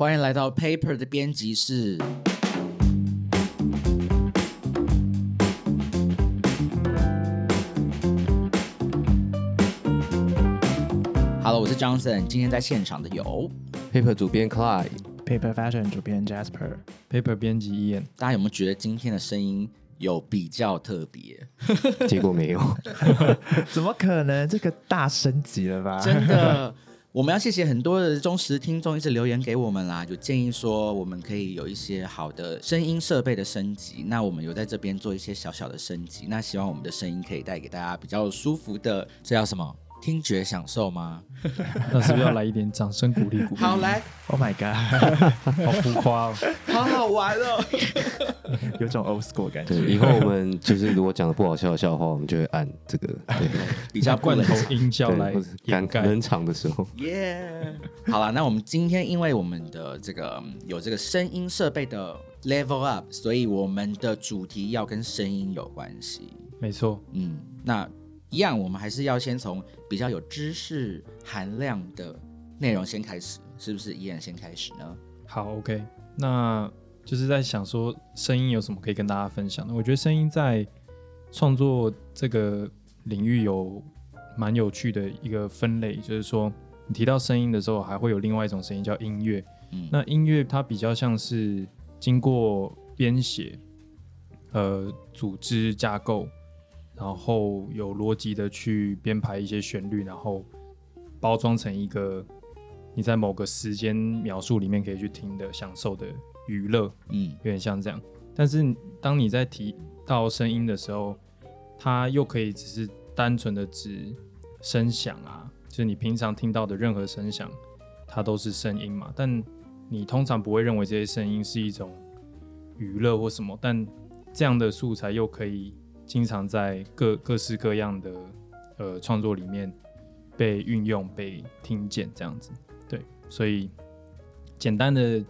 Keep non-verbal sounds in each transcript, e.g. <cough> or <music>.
欢迎来到 Paper 的编辑室。Hello，我是 Johnson，今天在现场的有 Paper 主编 Clyde，Paper Fashion 主编 Jasper，Paper 编辑 Ian，大家有没有觉得今天的声音有比较特别？结果没有，<laughs> 怎么可能？这个大升级了吧？真的，我们要谢谢很多的忠实听众一直留言给我们啦，就建议说我们可以有一些好的声音设备的升级。那我们有在这边做一些小小的升级，那希望我们的声音可以带给大家比较舒服的，这叫什么？听觉享受吗？<laughs> 那是不是要来一点掌声鼓励鼓励？好，来，Oh my god，<laughs> 好浮夸哦！好好玩哦！<laughs> 有种 old school 感对，觉。以后我们就是如果讲的不好笑的笑话，我们就会按这个，对，比较不罐头音效来掩盖。冷场的时候，耶好了，那我们今天因为我们的这个嗯有这个声音设备的 level up，所以我们的主题要跟声音有关系。没错，嗯，那一样，我们还是要先从比较有知识含量的内容先开始，是不是？依然先开始呢？好，OK，那就是在想说声音有什么可以跟大家分享的。我觉得声音在创作这个领域有蛮有趣的一个分类，就是说你提到声音的时候，还会有另外一种声音叫音乐。嗯那音乐它比较像是经过编写、呃组织架构，然后有逻辑的去编排一些旋律，然后包装成一个你在某个时间描述里面可以去听的、享受的娱乐，嗯有点像这样。但是当你在提到声音的时候，它又可以只是单纯的指声响啊，就是你平常听到的任何声响，它都是声音嘛。但你通常不会认为这些声音是一种娱乐或什么，但这样的素材又可以经常在各各式各样的呃创作里面被运用、被听见，这样子。对，所以简单的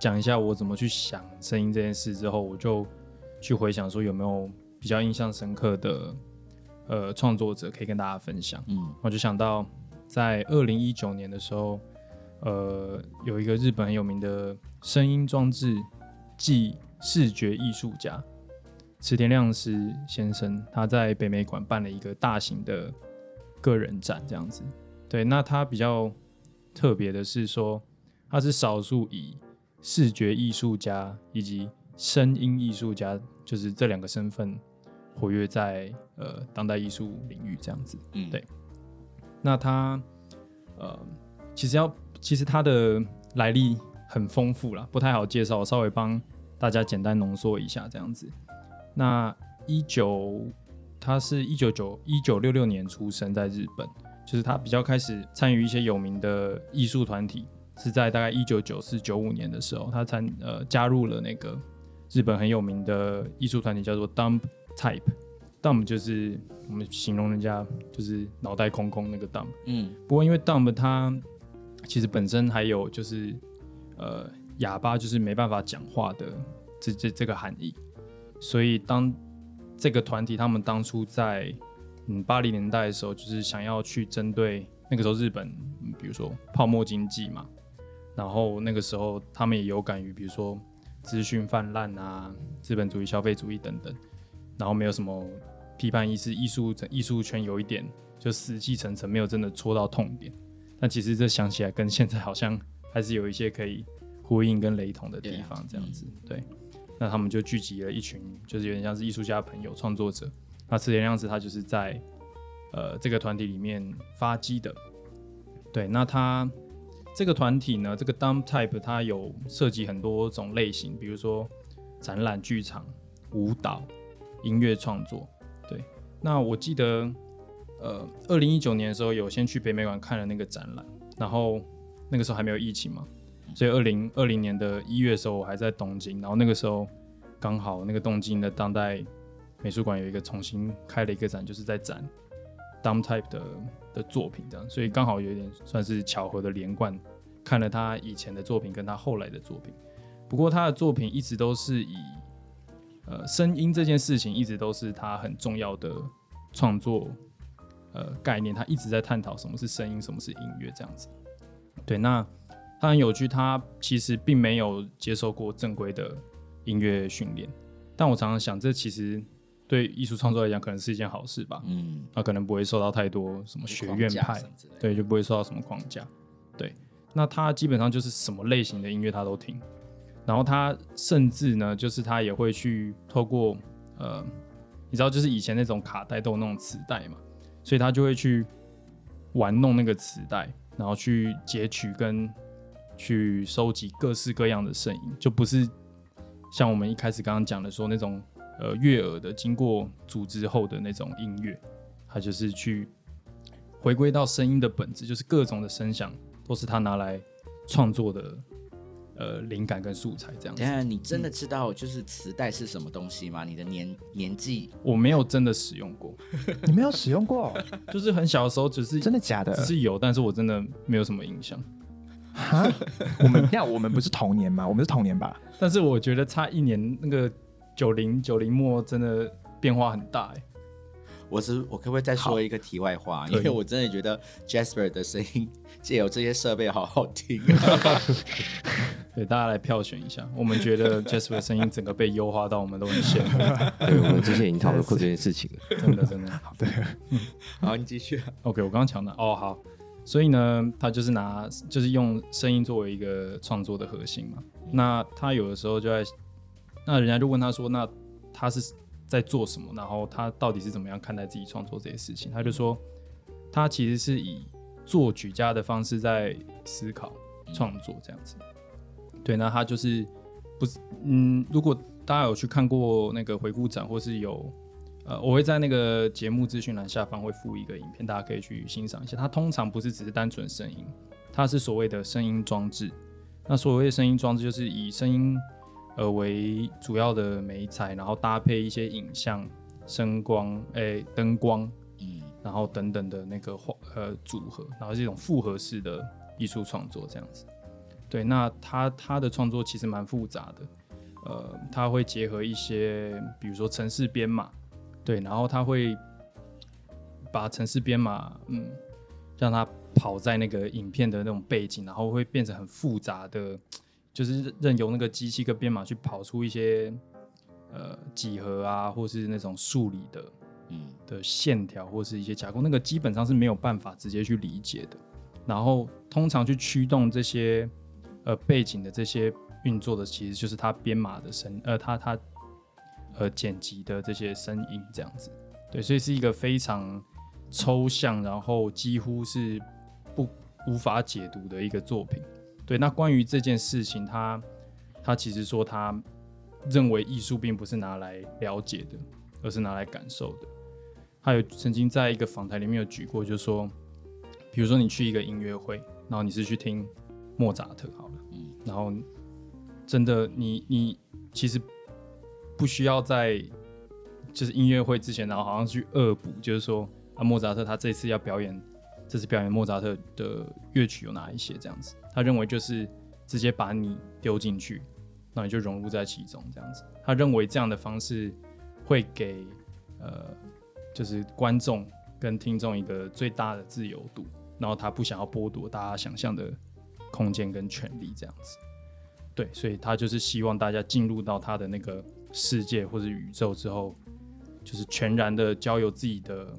讲一下我怎么去想声音这件事之后，我就去回想说有没有比较印象深刻的呃创作者可以跟大家分享。嗯我就想到在二零一九年的时候，呃，有一个日本很有名的声音装置暨视觉艺术家池田亮司先生，他在北美馆办了一个大型的个人展，这样子。对，那他比较特别的是说，他是少数以视觉艺术家以及声音艺术家，就是这两个身份活跃在呃当代艺术领域这样子。嗯，对那他呃，其实要其实他的来历很丰富啦，不太好介绍，稍微帮大家简单浓缩一下这样子。那一九，他是一九九一九六六年出生在日本，就是他比较开始参与一些有名的艺术团体，是在大概一九九四九五年的时候，他参呃加入了那个日本很有名的艺术团体，叫做 Dump Type。Dump 就是我们形容人家就是脑袋空空那个 Dump。嗯不过因为 dumb 他其实本身还有就是呃哑巴就是没办法讲话的这这这个含义，所以当这个团体他们当初在嗯八零年代的时候，就是想要去针对那个时候日本，比如说泡沫经济嘛，然后那个时候他们也有感于比如说资讯泛滥啊、资本主义、消费主义等等，然后没有什么批判意识，艺术艺术圈有一点就死气沉沉，没有真的戳到痛点。但其实这想起来跟现在好像还是有一些可以呼应跟雷同的地方，这样子。对，那他们就聚集了一群，就是有点像是艺术家朋友、创作者。那池田亮子他就是在呃这个团体里面发迹的。对，那他这个团体呢，这个 Dump Type 它有涉及很多种类型，比如说展览、剧场、舞蹈、音乐创作。对，那我记得呃，二零一九年的时候有先去北美馆看了那个展览，然后那个时候还没有疫情嘛，所以二零二零年的一月的时候我还在东京，然后那个时候刚好那个东京的当代美术馆有一个重新开了一个展，就是在展 Dumb Type 的的作品这样，所以刚好有点算是巧合的连贯，看了他以前的作品跟他后来的作品，不过他的作品一直都是以呃声音这件事情一直都是他很重要的创作呃概念，他一直在探讨什么是声音，什么是音乐这样子。对，那他他很有趣，他其实并没有接受过正规的音乐训练，但我常常想，这其实对艺术创作来讲，可能是一件好事吧。嗯，他可能不会受到太多什么学院派，对，就不会受到什么框架。对，那他基本上就是什么类型的音乐他都听，然后他甚至呢，就是他也会去透过呃，你知道，就是以前那种卡带都有那种磁带嘛，所以他就会去玩弄那个磁带，然后去截取跟去收集各式各样的声音，就不是像我们一开始刚刚讲的说那种呃悦耳的经过组织后的那种音乐，他就是去回归到声音的本质，就是各种的声响都是他拿来创作的呃灵感跟素材这样子等。下，你真的知道就是磁带是什么东西吗？你的年年纪我没有真的使用过，<laughs> 你没有使用过，<laughs> 就是很小的时候只是真的假的只？是有，但是我真的没有什么印象。哈，我们那我们不是同年吗？我们是同年吧？但是我觉得差一年，那个九零九零末真的变化很大哎、我是我可不可以再说一个题外话？因为我真的觉得 Jasper 的声音借由这些设备好好听、啊。<laughs> 对，大家来票选一下，我们觉得 <laughs> Jasper 的声音整个被优化到，我们都很羡慕，对，我们之前已经讨论过这件事情了。<laughs> 真的真的。好，你继续。OK，我刚刚讲的哦，好，所以呢，他就是拿就是用声音作为一个创作的核心嘛。那他有的时候就在，那人家就问他说，那他是在做什么？然后他到底是怎么样看待自己创作这些事情？他就说，他其实是以作曲家的方式在思考创作这样子。对，那他就是不是嗯，如果大家有去看过那个回顾展，或是有呃，我会在那个节目资讯栏下方会附一个影片，大家可以去欣赏一下。它通常不是只是单纯声音，它是所谓的声音装置。那所谓的声音装置，就是以声音呃为主要的媒材，然后搭配一些影像、声光、诶、灯光，嗯，然后等等的那个化呃组合，然后是一种复合式的艺术创作这样子。对，那他他的创作其实蛮复杂的，呃，他会结合一些，比如说城市编码，对，然后他会把城市编码，嗯，让它跑在那个影片的那种背景，然后会变成很复杂的，就是任由那个机器跟编码去跑出一些呃几何啊，或是那种数理的嗯的线条或是一些加工，那个基本上是没有办法直接去理解的。然后通常去驱动这些呃背景的这些运作的，其实就是它编码的声，呃，它它呃剪辑的这些声音这样子。对，所以是一个非常抽象，然后几乎是不无法解读的一个作品。对，那关于这件事情，他他其实说他认为艺术并不是拿来了解的，而是拿来感受的。他有曾经在一个访谈里面有举过，就是说，比如说你去一个音乐会，然后你是去听莫扎特好了，嗯然后真的你你其实不需要在就是音乐会之前，然后好像去恶补，就是说啊莫扎特他这次要表演，这次表演莫扎特的乐曲有哪一些这样子，他认为就是直接把你丢进去，那你就融入在其中这样子。他认为这样的方式会给呃就是观众跟听众一个最大的自由度，然后他不想要剥夺大家想象的空间跟权利这样子。对，所以他就是希望大家进入到他的那个世界或者宇宙之后，就是全然的交由自己的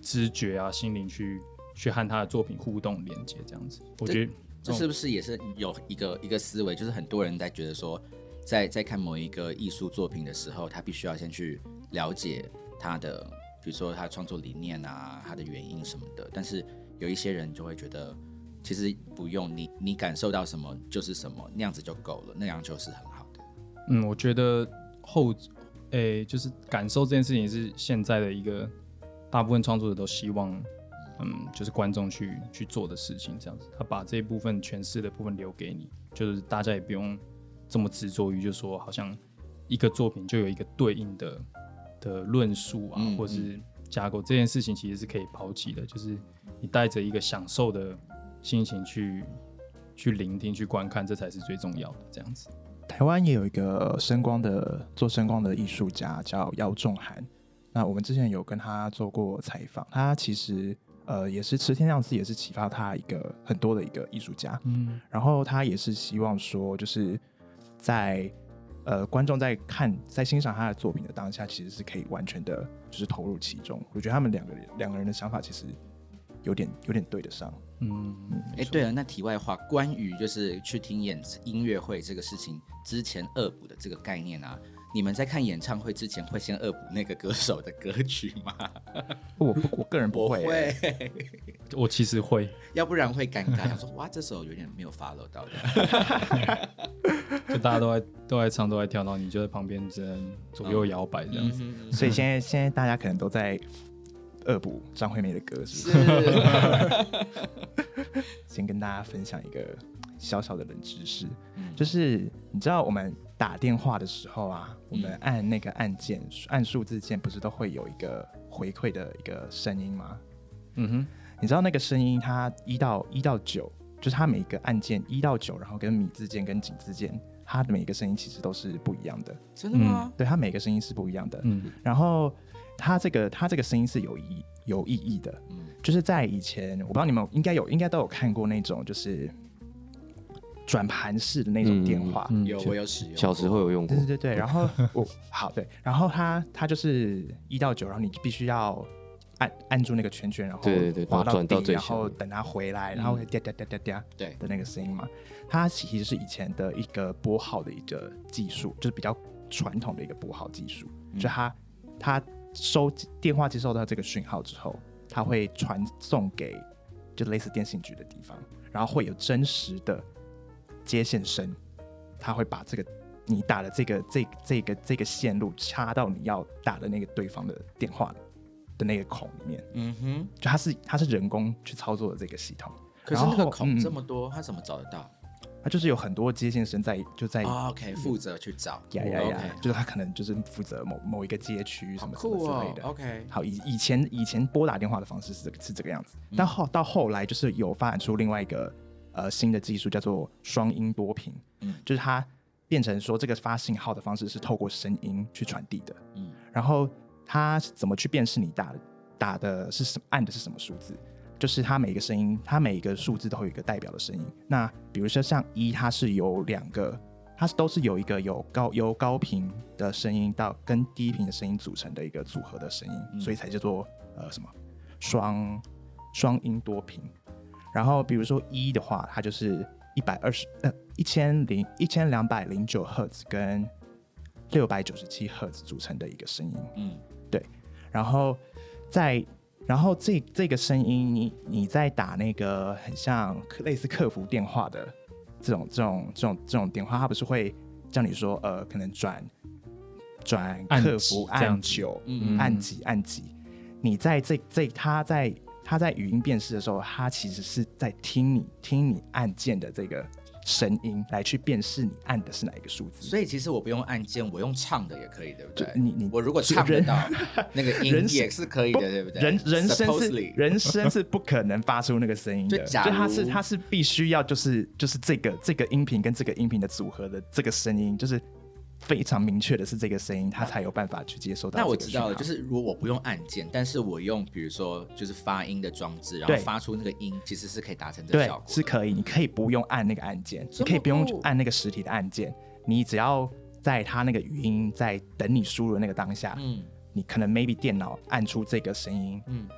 知觉啊、心灵去去和他的作品互动连接这样子。我觉得这是不是也是有一个一个思维，就是很多人在觉得说，在在看某一个艺术作品的时候，他必须要先去了解他的，比如说他的创作理念啊，他的原因什么的。但是有一些人就会觉得，其实不用你你感受到什么就是什么，那样子就够了，那样就是很好的。嗯，我觉得后，诶、就是感受这件事情是现在的一个大部分创作者都希望，嗯，就是观众去去做的事情，这样子。他把这一部分诠释的部分留给你，就是大家也不用这么执着于，就说好像一个作品就有一个对应的的论述啊，嗯或是架构，这件事情其实是可以抛弃的，就是你带着一个享受的心情去去聆听、去观看，这才是最重要的，这样子。台湾也有一个声光的做声光的艺术家叫姚仲涵，那我们之前有跟他做过采访，他其实呃，也是池天亮次也是启发他一个很多的一个艺术家。嗯然后他也是希望说，就是在呃观众在看在欣赏他的作品的当下，其实是可以完全的，就是投入其中。我觉得他们两个人两个人的想法其实有点有点对得上。嗯，哎，对了，那题外话，关于就是去听演音乐会这个事情之前恶补的这个概念啊，你们在看演唱会之前会先恶补那个歌手的歌曲吗？<laughs> 我不我个人不会、欸，会，<laughs> 我其实会，要不然会尴尬，想说 <laughs> 哇，这首有点没有 follow 到的。就大家都在都在唱都在跳，然后你就在旁边只能左右摇摆这样子。嗯所以现在现在大家可能都在恶补张惠妹的歌，是不是？是，<laughs> 先跟大家分享一个小小的冷知识，嗯就是你知道我们打电话的时候啊，我们按那个按键，按数字键，不是都会有一个回馈的一个声音吗？嗯哼，你知道那个声音，它一到一到九，就是它每一个按键一到九，然后跟米字键跟井字键，它的每一个声音其实都是不一样的。真的吗？对，它每个声音是不一样的。嗯然后它这个他这个声音是有意有意义的，嗯。就是在以前，我不知道你们应该有应该都有看过那种就是转盘式的那种电话。嗯有，我有使用。小时候有用过。对，对对对，然后 <laughs> 我好对，然后他他就是一到九，然后你必须要按按住那个圈圈，然后对对对滑到底，然后等它回来，然后会嗲嗲嗲嗲嗲对，的那个声音嘛。它其实是以前的一个拨号的一个技术，就是比较传统的一个拨号技术，就它它收电话接收到这个讯号之后，它会传送给就类似电信局的地方，然后会有真实的接线声，他会把这个你打的这个这这个这个线路插到你要打的那个对方的电话的那个孔里面，嗯哼。就它是它是人工去操作的这个系统，可是那个孔嗯。这么多，他怎么找得到它就是有很多接线生在就在哦？OK，负责去找。呀呀呀就是他可能就是负责某某一个街区什么之类的。OK，好，以以前以前拨打电话的方式是这个是这个样子，但后到后来就是有发展出另外一个呃新的技术，叫做双音多频，嗯就是它变成说这个发信号的方式是透过声音去传递的，嗯然后它怎么去辨识你打打的是什么按的是什么数字？就是它每一个声音，它每一个数字都会有一个代表的声音。那比如说像一，它是有两个，它是都是有一个有高由高频的声音到跟低频的声音组成的一个组合的声音，所以才叫做呃什么双双音多频。然后比如说一的话，它就是一百二十呃一千零一千两百零九赫兹跟六百九十七赫兹组成的一个声音。嗯对然后在然后这这个声音你，你在打那个很像类似客服电话的这种这种这种这种电话，它不是会叫你说呃，可能转转客服按这样子。九嗯。按几按几，你在这这他在他在语音辨识的时候，他其实是在听你听你按键的这个声音来去辨识你按的是哪一个数字。所以其实我不用按键，我用唱的也可以，对不对？你你我如果唱得人到 <laughs> 那个音人也是可以的，对不对？人人声是人声是不可能发出那个声音的，<laughs> 就假它是如它是必须要就是就是这个这个音频跟这个音频的组合的这个声音，就是非常明确的是这个声音，他才有办法去接收到。那我知道了，就是如果我不用按键，但是我用比如说就是发音的装置，然后对发出那个音，其实是可以达成这个效果。是可以，你可以不用按那个按键，你可以不用酷按那个实体的按键，你只要在他那个语音在等你输入的那个当下，嗯你可能 maybe 电脑按出这个声音，嗯，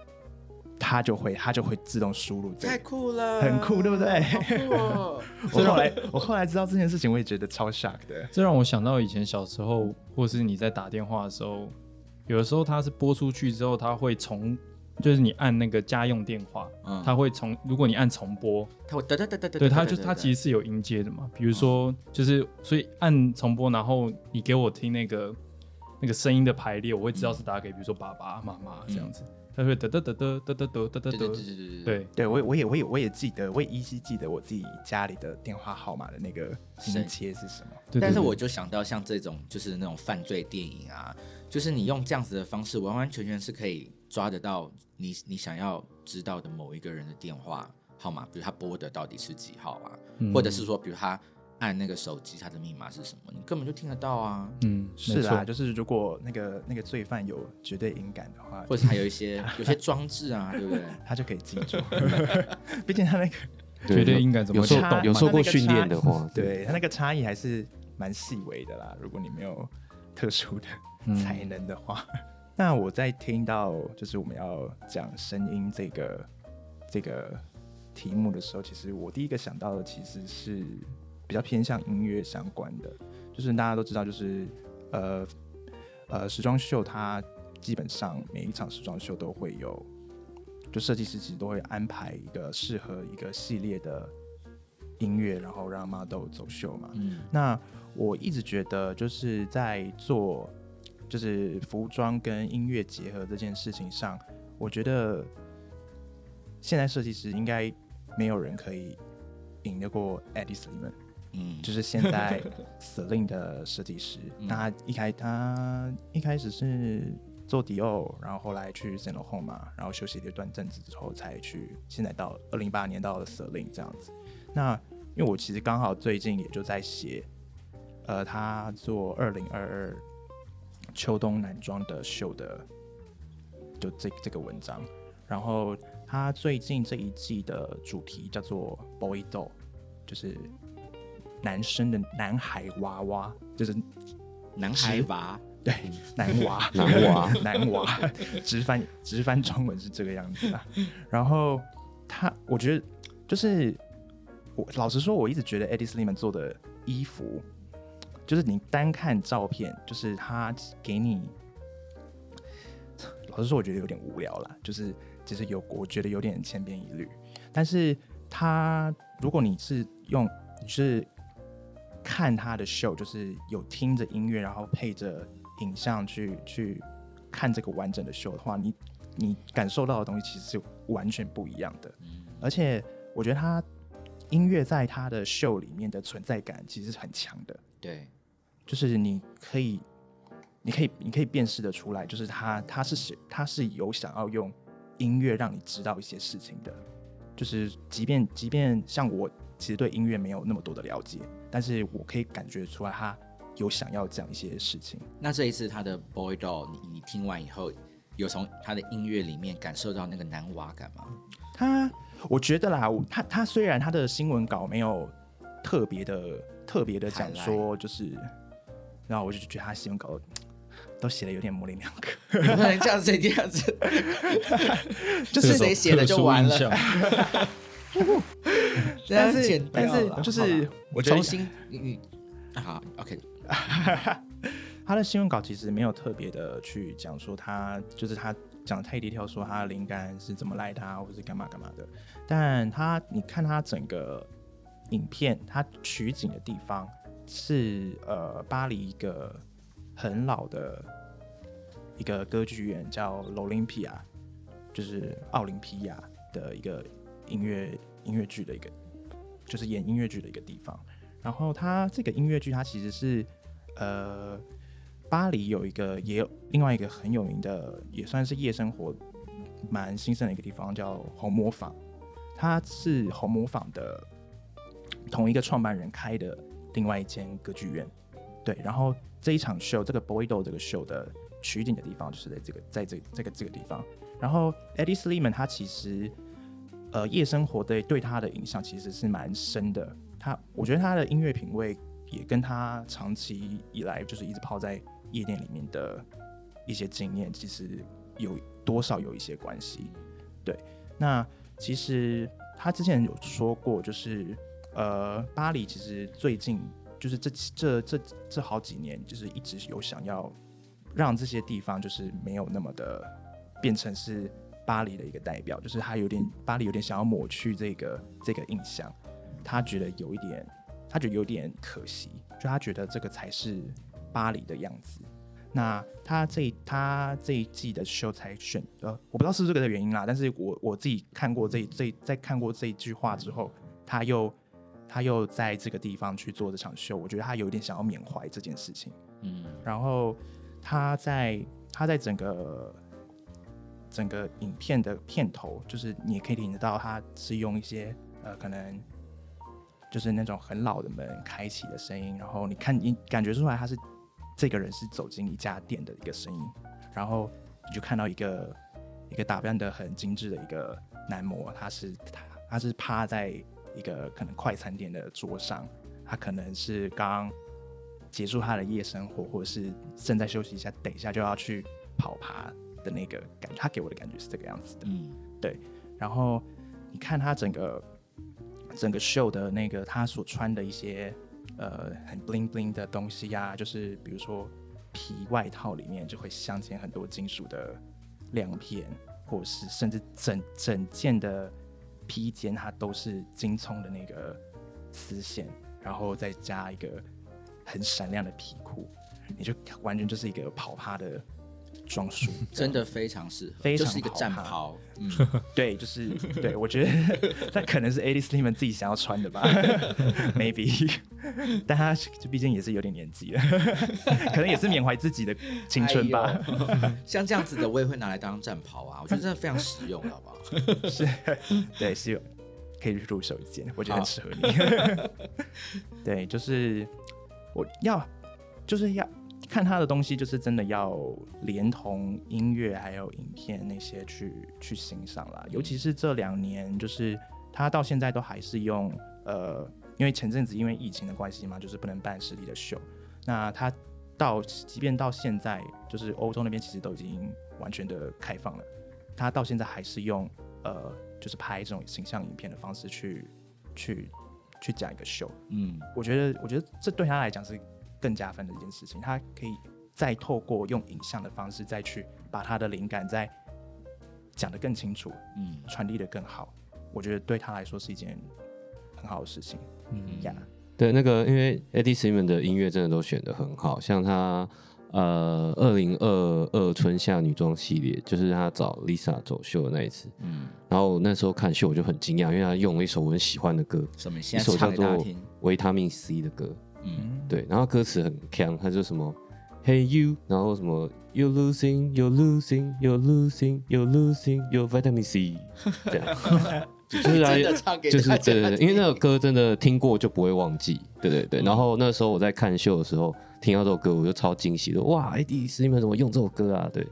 它就会它就会自动输入这太。酷了，很酷对不对好酷哦！<laughs> 所以后来我后来知道这件事情，我也觉得超 shock 的。这让我想到以前小时候，或是你在打电话的时候，有的时候它是拨出去之后，它会重，就是你按那个家用电话，嗯它会重，如果你按重拨，它会哒哒哒哒哒，对，它就它其实是有音阶的嘛。比如说，就是所以按重播，然后你给我听那个那个声音的排列，我会知道是打给比如说爸爸妈妈这样子，它会得得得得得得得得得。对对对哒，对对对，对，对我也我也我也我也记得，我也依稀记得我自己家里的电话号码的那个音切是什么。对对对但是我就想到像这种就是那种犯罪电影啊，就是你用这样子的方式，完完全全是可以抓得到你你想要知道的某一个人的电话号码，比如他拨的到底是几号啊，嗯。或者是说，比如他按那个手机它的密码是什么，你根本就听得到啊。嗯，是没错啦，就是如果那个那个罪犯有绝对音感的话，或者还有一些 <laughs> 有些装置啊，对不对？<laughs> 他就可以记住。<laughs> 毕竟他那个绝对音感怎么有受差有受过那个训练的差话，对他那个差异还是蛮细微的啦。如果你没有特殊的嗯才能的话，那我在听到就是我们要讲声音这个这个题目的时候，其实我第一个想到的其实是比较偏向音乐相关的，就是大家都知道，就是呃呃时装秀它基本上每一场时装秀都会有。就设计师其实都会安排一个适合一个系列的音乐，然后让 model 走秀嘛。嗯那我一直觉得就是在做就是服装跟音乐结合这件事情上，我觉得现在设计师应该没有人可以赢得过 Sliman，嗯，就是现在 Celine 的设计师。<laughs> 嗯那他一开他一开始是做迪奥，然后后来去 Saint Laurent 嘛，然后休息了一段阵子之后，才去现在到二零一八年到了 Celine 这样子。那因为我其实刚好最近也就在写，呃，他做二零二二秋冬男装的秀的，就这这个文章。然后他最近这一季的主题叫做 Boy Doll，就是男生的男孩娃娃，就是男孩娃，对男娃。男娃。<laughs> <laughs> 男娃，直翻直翻中文是这个样子啊。然后他，我觉得就是我老实说，我一直觉得 Eddie Sliman 做的衣服，就是你单看照片，就是他给你，老实说，我觉得有点无聊了，就是其实有我觉得有点千篇一律。但是他如果你是用你是看他的秀，就是有听着音乐，然后配着影像去去看这个完整的秀的话，你你感受到的东西其实是完全不一样的。而且我觉得他音乐在他的秀里面的存在感其实是很强的，对，就是你可以，你可以，你可以辨识的出来，就是他他是写他是有想要用音乐让你知道一些事情的，就是即便即便像我其实对音乐没有那么多的了解，但是我可以感觉出来他有想要讲一些事情。那这一次他的 Boy Doll，你你听完以后，有从他的音乐里面感受到那个男娃感吗？他，我觉得啦，他他虽然他的新闻稿没有特别的特别的讲说，就是，然后我就觉得他新闻稿都写的有点模棱两可，你不能这样子，这样子，<laughs> 就是这谁写的就完了 <laughs> 但是剪掉但是了就是我重新你你好 OK，<laughs> 他的新闻稿其实没有特别的去讲说他就是他讲太低调说他的灵感是怎么来的啊，或是干嘛干嘛的。但他你看他整个影片，他取景的地方是呃巴黎一个很老的一个歌剧院叫 L'Olympia，就是奥林匹亚的一个音乐音乐剧的一个，就是演音乐剧的一个地方。然后它这个音乐剧，它其实是呃，巴黎有一个也有另外一个很有名的，也算是夜生活蛮兴盛的一个地方，叫红磨坊。它是红磨坊的同一个创办人开的另外一间歌剧院。对，然后这一场秀，这个 Boydo 这个秀的取景的地方就是在这个在这这个这个地方。然后 Eddie Sliman 他其实呃夜生活的对他的影响其实是蛮深的。他我觉得他的音乐品味也跟他长期以来就是一直泡在夜店里面的一些经验，其实有多少有一些关系。对，那其实他之前有说过，就是呃，巴黎其实最近就是这这这这好几年，就是一直有想要让这些地方就是没有那么的变成是巴黎的一个代表，就是他有点巴黎有点想要抹去这个这个印象，他觉得有一点，他觉得有点可惜，就他觉得这个才是巴黎的样子。那他这他这一季的秀才选呃，我不知道是不是这个的原因啦，但是我我自己看过这这在看过这一句话之后，他又他又在这个地方去做这场秀，我觉得他有一点想要缅怀这件事情。嗯，然后他在他在整个整个影片的片头，就是你可以听得到，他是用一些呃可能就是那种很老的门开启的声音，然后你看你感觉出来他是这个人是走进一家店的一个声音，然后你就看到一个一个打扮的很精致的一个男模，他是他他是趴在一个可能快餐店的桌上，他可能是刚结束他的夜生活，或者是正在休息一下，等一下就要去跑爬的那个感觉，他给我的感觉是这个样子的。嗯，对然后你看他整个整个秀的那个他所穿的一些呃很 bling bling 的东西呀、就是比如说皮外套里面就会镶嵌很多金属的亮片，或者是甚至整整件的披肩它都是金葱的那个丝线，然后再加一个很闪亮的皮裤，你就完全就是一个跑趴的装束，<laughs> 真的非常适合，非常就是一个战袍。<laughs> 嗯，对，就是对我觉得 <laughs> 那可能是 a d i s Lemon 自己想要穿的吧，maybe，但他就毕竟也是有点年纪了，可能也是缅怀自己的青春吧。哎像这样子的，我也会拿来当战袍啊，我觉得真的非常实用，好不好？是，对，是有可以入手一件，我觉得很适合你。对，就是我要，就是要看他的东西，就是真的要连同音乐还有影片那些去去欣赏啦。尤其是这两年，就是他到现在都还是用呃，因为前阵子因为疫情的关系嘛，就是不能办实体的秀，那他。到，即便到现在，就是欧洲那边其实都已经完全的开放了，他到现在还是用呃，就是拍这种形象影片的方式去去去讲一个秀。嗯，我觉得，我觉得这对他来讲是更加分的一件事情。他可以再透过用影像的方式，再去把他的灵感再讲得更清楚，嗯传递得更好。我觉得对他来说是一件很好的事情。嗯呀、对，那个因为 Eddie Simon 的音乐真的都选的很好，像他呃二零二二春夏女装系列，就是他找 Lisa 走秀的那一次，嗯，然后那时候看秀我就很惊讶，因为他用了一首我很喜欢的歌，什么？一首叫做。维他命 C 的歌，嗯，对，然后歌词很强，他就什么 Hey you，然后什么 You losing, You losing, You losing, You losing your vitamin C，这样，<laughs> 就是 <laughs> 来唱给就是对对对，因为那首歌真的听过就不会忘记，对对对。嗯然后那时候我在看秀的时候听到这首歌，我就超惊喜的，哇，哎，第一次你们怎么用这首歌啊？对，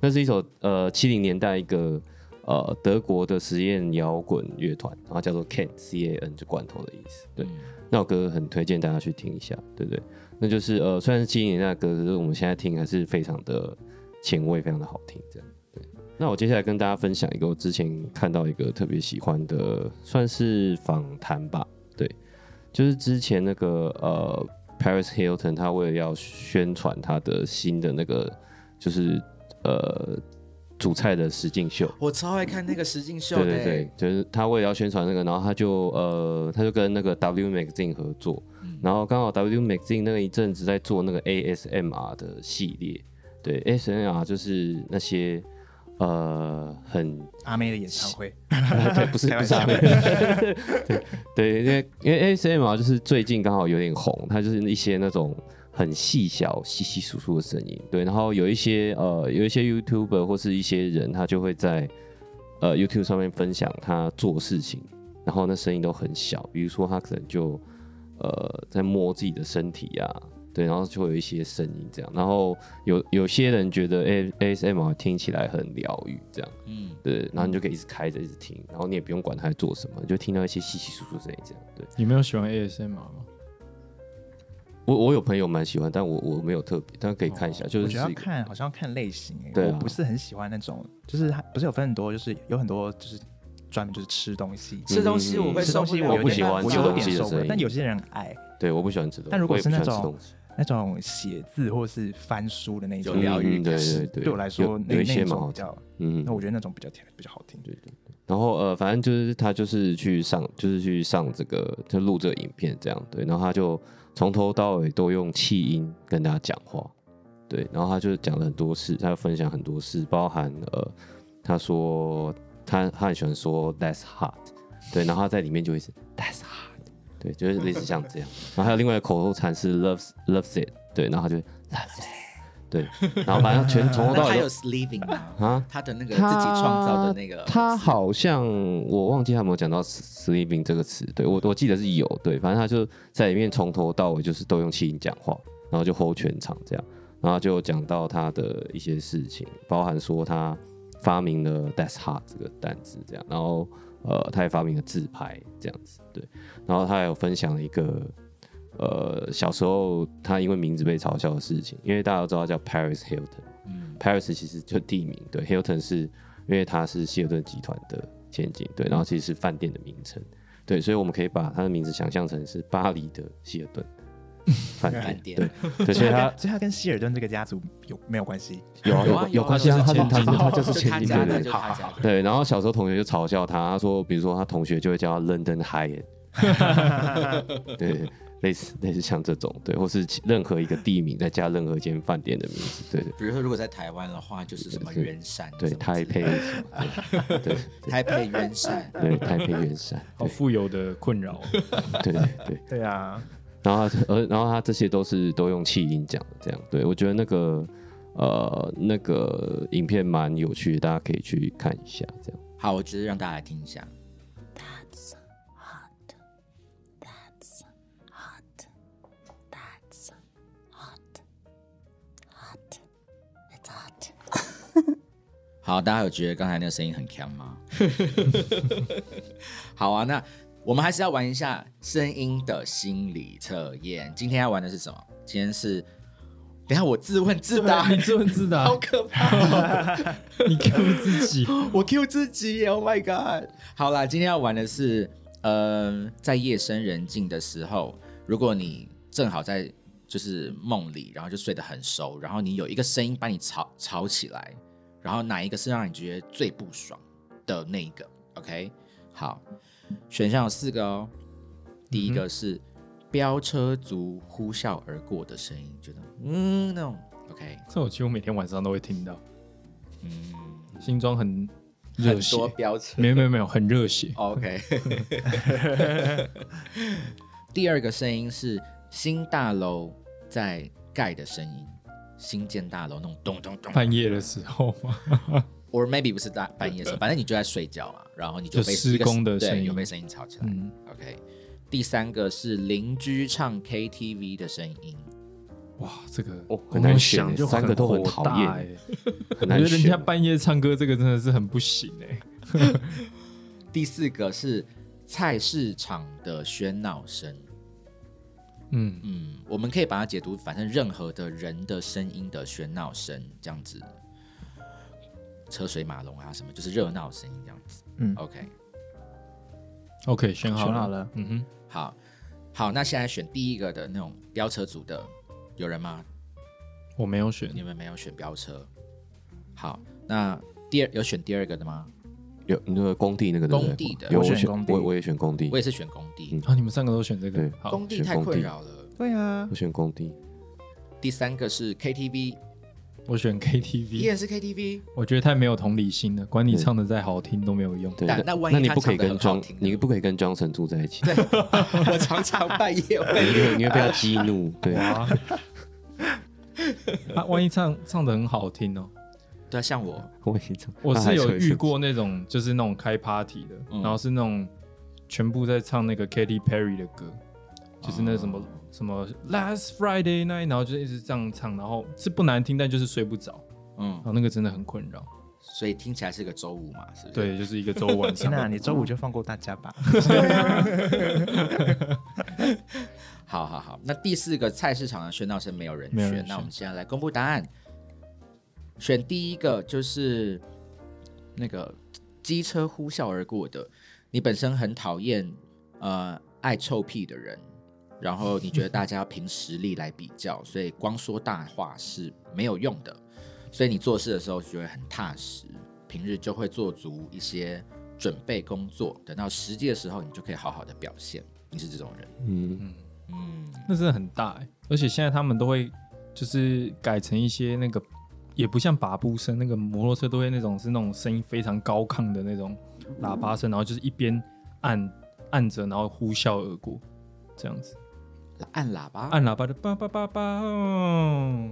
那是一首呃七零年代一个呃德国的实验摇滚乐团，然后叫做 Can C A N，就罐头的意思，对。嗯那首歌很推荐大家去听一下，对不对？那就是呃，虽然是七零年代的歌，可是我们现在听还是非常的前卫，非常的好听，这样。对，那我接下来跟大家分享一个我之前看到一个特别喜欢的，算是访谈吧。对，就是之前那个呃，Paris Hilton，他为了要宣传他的新的那个，就是呃主菜的实境秀，我超爱看那个实境秀的、对对对，就是他为了要宣传那个，然后他就呃，他就跟那个 W Magazine 合作，嗯。然后刚好 W Magazine 那个一阵子在做那个 ASMR 的系列，对 ASMR 就是那些呃很阿妹的演唱会，<laughs> 对，不是 <laughs> 不玩是笑。<laughs> 对对，因为因为 ASMR 就是最近刚好有点红，它就是一些那种很细小、稀稀疏疏的声音，对，然后有一些呃有一些 YouTuber 或是一些人，他就会在呃 YouTube 上面分享他做事情，然后那声音都很小，比如说他可能就呃在摸自己的身体呀、对，然后就会有一些声音这样，然后有有些人觉得 A ASMR 听起来很疗愈，这样。嗯，对，然后你就可以一直开着一直听，然后你也不用管他在做什么，你就听到一些稀稀疏疏的声音这样。对你没有喜欢 ASMR 吗？我我有朋友蛮喜欢，但我我没有特别，但可以看一下，就我觉得要看好像要看类型、欸，对啊我不是很喜欢那种，就是它不是有分很多，就是有很多就是专门就是吃东西，吃东西我会吃东西我不喜欢我有吃东点受不了，西的声音但有些人爱对，我不喜欢吃东西，但如果也不喜欢是那种吃东西那种写字或是翻书的那种有疗愈嗯对对对，对我来说有那那有一些蛮好听，种比较，嗯那，我觉得那种比较甜比较好听。对对对。然后呃，反正就是他就是去上，就是去上这个，就录这个影片这样对，然后他就从头到尾都用气音跟大家讲话，对，然后他就讲了很多事，他分享很多事，包含呃，他说他他很喜欢说 that's hot，对，然后他在里面就会是 that's hot，对，就是类似像这样，然后还有另外一个口头禅是 loves loves it，对，然后他就 loves it，对，然后反正全从头到尾 <laughs> 那他有都 sleeving 吗？啊，他的那个自己创造的那个，他好像我忘记他有没有讲到 sleeping 这个词，对我我记得是有，对，反正他就在里面从头到尾就是都用气音讲话，然后就 hold 全场这样，然后就讲到他的一些事情，包含说他发明了 that's hard 这个单字这样，然后呃他也发明了自拍这样子，对，然后他还有分享了一个。呃，小时候他因为名字被嘲笑的事情，因为大家都知道他叫 Paris Hilton，嗯。Paris 其实就地名，对，Hilton 是因为他是希尔顿集团的千金，对，然后其实是饭店的名称，对，所以我们可以把他的名字想象成是巴黎的希尔顿饭 <laughs> 饭店，店对，<laughs> 对，所以他所以他跟希尔顿这个家族有没有关系？有啊有啊有有关系啊，他是他他就是就千金，他家的，对对。对，然后小时候同学就嘲笑他，他说，比如说他同学就会叫他 London High，<laughs> 对，类似类似像这种，对，或是任何一个地名再加任何一间饭店的名字，对对比如说，如果在台湾的话，就是什么是圆山，<laughs> 对，台北对对台北圆山，对台北圆山，好富有的困扰。对对对。对啊，然后他而然后他这些都是都用气音讲的，这样对我觉得那个呃那个影片蛮有趣的，大家可以去看一下，这样。好，我觉得让大家来听一下。<laughs> 好，大家有觉得刚才那个声音很强吗？<laughs> 好啊，那我们还是要玩一下声音的心理测验。今天要玩的是什么？今天是，等下我自问自答，你自问自答，好可怕！<laughs> 你 Q 自己。我 Q 自己，Oh my god！好啦，今天要玩的是，呃，在夜深人静的时候，如果你正好在就是梦里，然后就睡得很熟，然后你有一个声音把你吵吵起来，然后哪一个是让你觉得最不爽的那一个？OK，好，选项有四个哦。第一个是飙车族呼啸而过的声音，觉得嗯那种 OK，这我几乎每天晚上都会听到，嗯，新装很热血，很多飙车，没有没有没有，很热血。OK。<laughs> <laughs> 第二个声音是新大楼在盖的声音，新建大楼那种咚咚咚，半夜的时候吗，<laughs> or maybe 不是大半夜的时候，反正你就在睡觉嘛，然后你就被就施工的声音对有被声音吵起来。嗯，OK。第三个是邻居唱 KTV 的声音，哇，这个哦我很难选想就欸三个都很讨厌 <laughs> 我觉得人家。半夜唱歌这个真的是很不行哎、<laughs> 第四个是菜市场的喧闹声。嗯，嗯，我们可以把它解读，反正任何的人的声音的喧闹声这样子，车水马龙啊什么，就是热闹声音这样子。嗯，OK，OK，选好了，选好了，嗯哼，好，好，那现在选第一个的那种飙车组的，有人吗？我没有选你，们没有选飙车。好，那第二有选第二个的吗？有那个工地那个对不对工地的有我选我选工地我我也选工地我，也是选工地，嗯啊，你们三个都选这个对，好，工地太困扰了。对啊我，选工地。第三个是 KTV，我选依 KTV，然是 KTV，我觉得太没有同理心了，管你唱的再好听都没有用。对，但那万一你不可以唱得跟庄很好听，呢你不可以跟庄神住在一起，对，我常常半夜你会。会你会被他激怒。对，啊，<laughs> 啊，万一唱唱的很好听哦。对啊，像我，<laughs> 我是有遇过那种，就是那种开 party 的，嗯然后是那种全部在唱那个 Katy Perry 的歌，就是那什么、哦什么 Last Friday night，然后就一直这样唱，然后是不难听，但就是睡不着，嗯然，后那个真的很困扰。所以听起来是个周五嘛，是不是？对，就是一个周晚上天。哪，你周五就放过大家吧。<laughs> 好好好，那第四个菜市场的喧闹声没有人选，没有人选那我们现在来公布答案。选第一个就是那个机车呼啸而过的，你本身很讨厌呃爱臭屁的人，然后你觉得大家要凭实力来比较，所以光说大话是没有用的，所以你做事的时候就会很踏实，平日就会做足一些准备工作，等到实际的时候你就可以好好的表现。你是这种人，嗯，嗯。那真的很大哎、而且现在他们都会就是改成一些那个，也不像把布声，那个摩托车都会那种是那种声音非常高亢的那种喇叭声，然后就是一边按按着，然后呼啸而过，这样子，按喇叭，按喇叭的叭叭叭叭，哦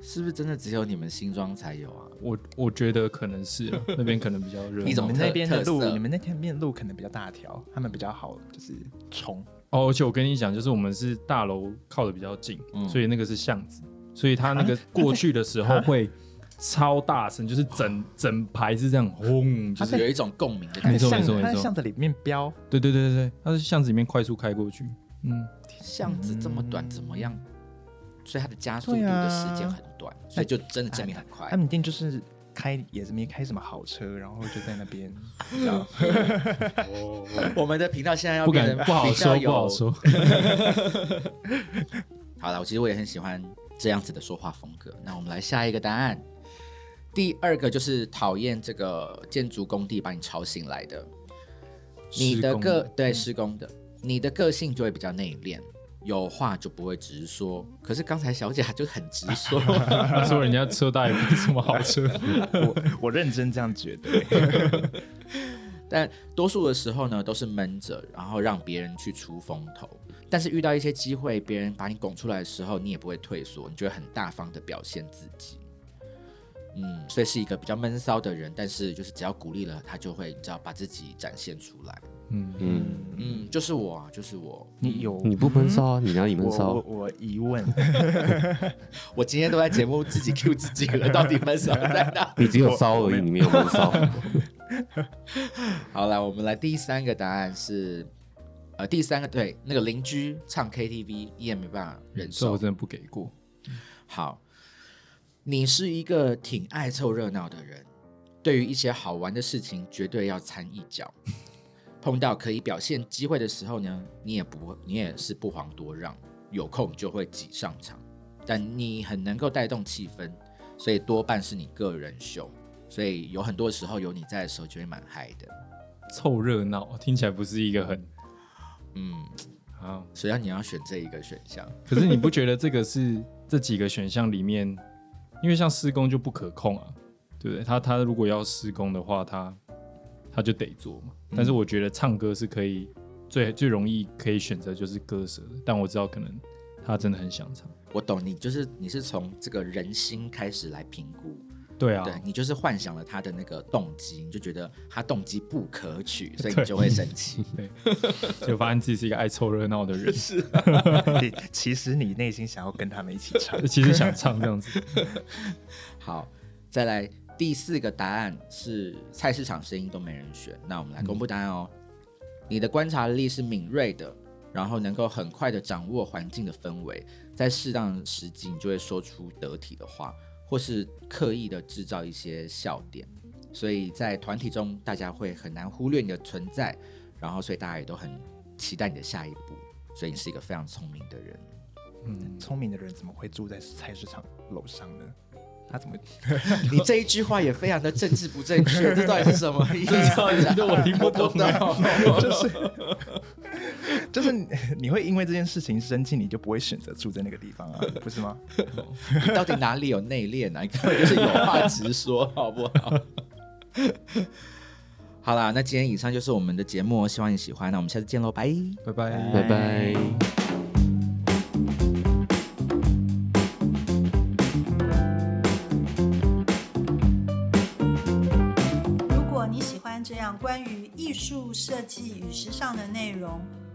是不是真的只有你们新庄才有啊？我我觉得可能是啊那边可能比较热。一种你们那边的路，你们那边面路可能比较大条，他们比较好，就是冲。哦，而且我跟你讲，就是我们是大楼靠的比较近，嗯所以那个是巷子，所以他那个过去的时候会超大声，就是整整排是这样轰，就就是是有一种共鸣的感没觉。没错没错。巷子里面飙，对对对对对，它是巷子里面快速开过去，嗯，巷子这么短，怎么样？所以它的加速度的时间很短，所以就真的证明很快。他。们一定就是开也是没开什么好车，然后就在那边，我们的频道现在要不变得敢不好说不好说，<laughs> 好了，我其实我也很喜欢这样子的说话风格。那我们来下一个答案。第二个就是讨厌这个建筑工地把你吵醒来的，你的个对施工的，你的个性就会比较内敛，有话就不会直说。可是刚才小姐她就很直说，<laughs> 他说人家车大也不是什么好车，<laughs> 我我认真这样觉得。<laughs> 但多数的时候呢，都是闷着，然后让别人去出风头。但是遇到一些机会，别人把你拱出来的时候，你也不会退缩，你就会很大方的表现自己。嗯，所以是一个比较闷骚的人，但是就是只要鼓励了他，就会你知道把自己展现出来。嗯，嗯，嗯，就是我啊，就是我。你有你不闷骚啊？你哪里闷我我骚？我疑问，<laughs> 我今天都在节目自己 Q 自己了，到底闷骚在哪？<laughs> 你只有骚而已，你没有闷骚。<laughs> 好了，我们来第三个答案是，呃，第三个对那个邻居唱 KTV 也没办法忍受。真的不给过。好，你是一个挺爱凑热闹的人，对于一些好玩的事情绝对要掺一脚。碰到可以表现机会的时候呢，你也不你也是不遑多让，有空就会挤上场。但你很能够带动气氛，所以多半是你个人秀。所以有很多时候有你在的时候，就会蛮嗨的。凑热闹听起来不是一个很嗯，好，所以你要选这一个选项。<laughs> 可是你不觉得这个是这几个选项里面，因为像施工就不可控啊，对不对？他他如果要施工的话，他他就得做嘛。但是我觉得唱歌是可以最最容易可以选择就是歌手的，但我知道可能他真的很想唱。我懂你，就是你是从这个人心开始来评估。对啊，对你就是幻想了他的那个动机，你就觉得他动机不可取，所以你就会生气。<laughs> 对。就发现自己是一个爱凑热闹的人，<laughs> 你其实你内心想要跟他们一起唱，<laughs> 其实想唱这样子。好，再来第四个答案是菜市场声音都没人选，那我们来公布答案哦。你的观察力是敏锐的，然后能够很快的掌握环境的氛围，在适当的时机，你就会说出得体的话，或是刻意的制造一些笑点。所以在团体中，大家会很难忽略你的存在，然后所以大家也都很期待你的下一步。所以你是一个非常聪明的人。嗯，聪明的人怎么会住在菜市场楼上呢？他怎么？<laughs> 你这一句话也非常的政治不正确，这到底是什么意思？这我听不懂 <laughs> 就是就是你 <laughs> 你会因为这件事情生气，你就不会选择住在那个地方啊，不是吗？你 <laughs> 到底哪里有内敛啊？你根本就是有话直说，好不好？<laughs> 好啦，那今天以上就是我们的节目哦，希望你喜欢。那我们下次见喽，拜。拜拜。拜拜。如果你喜欢这样关于艺术设计与时尚的内容，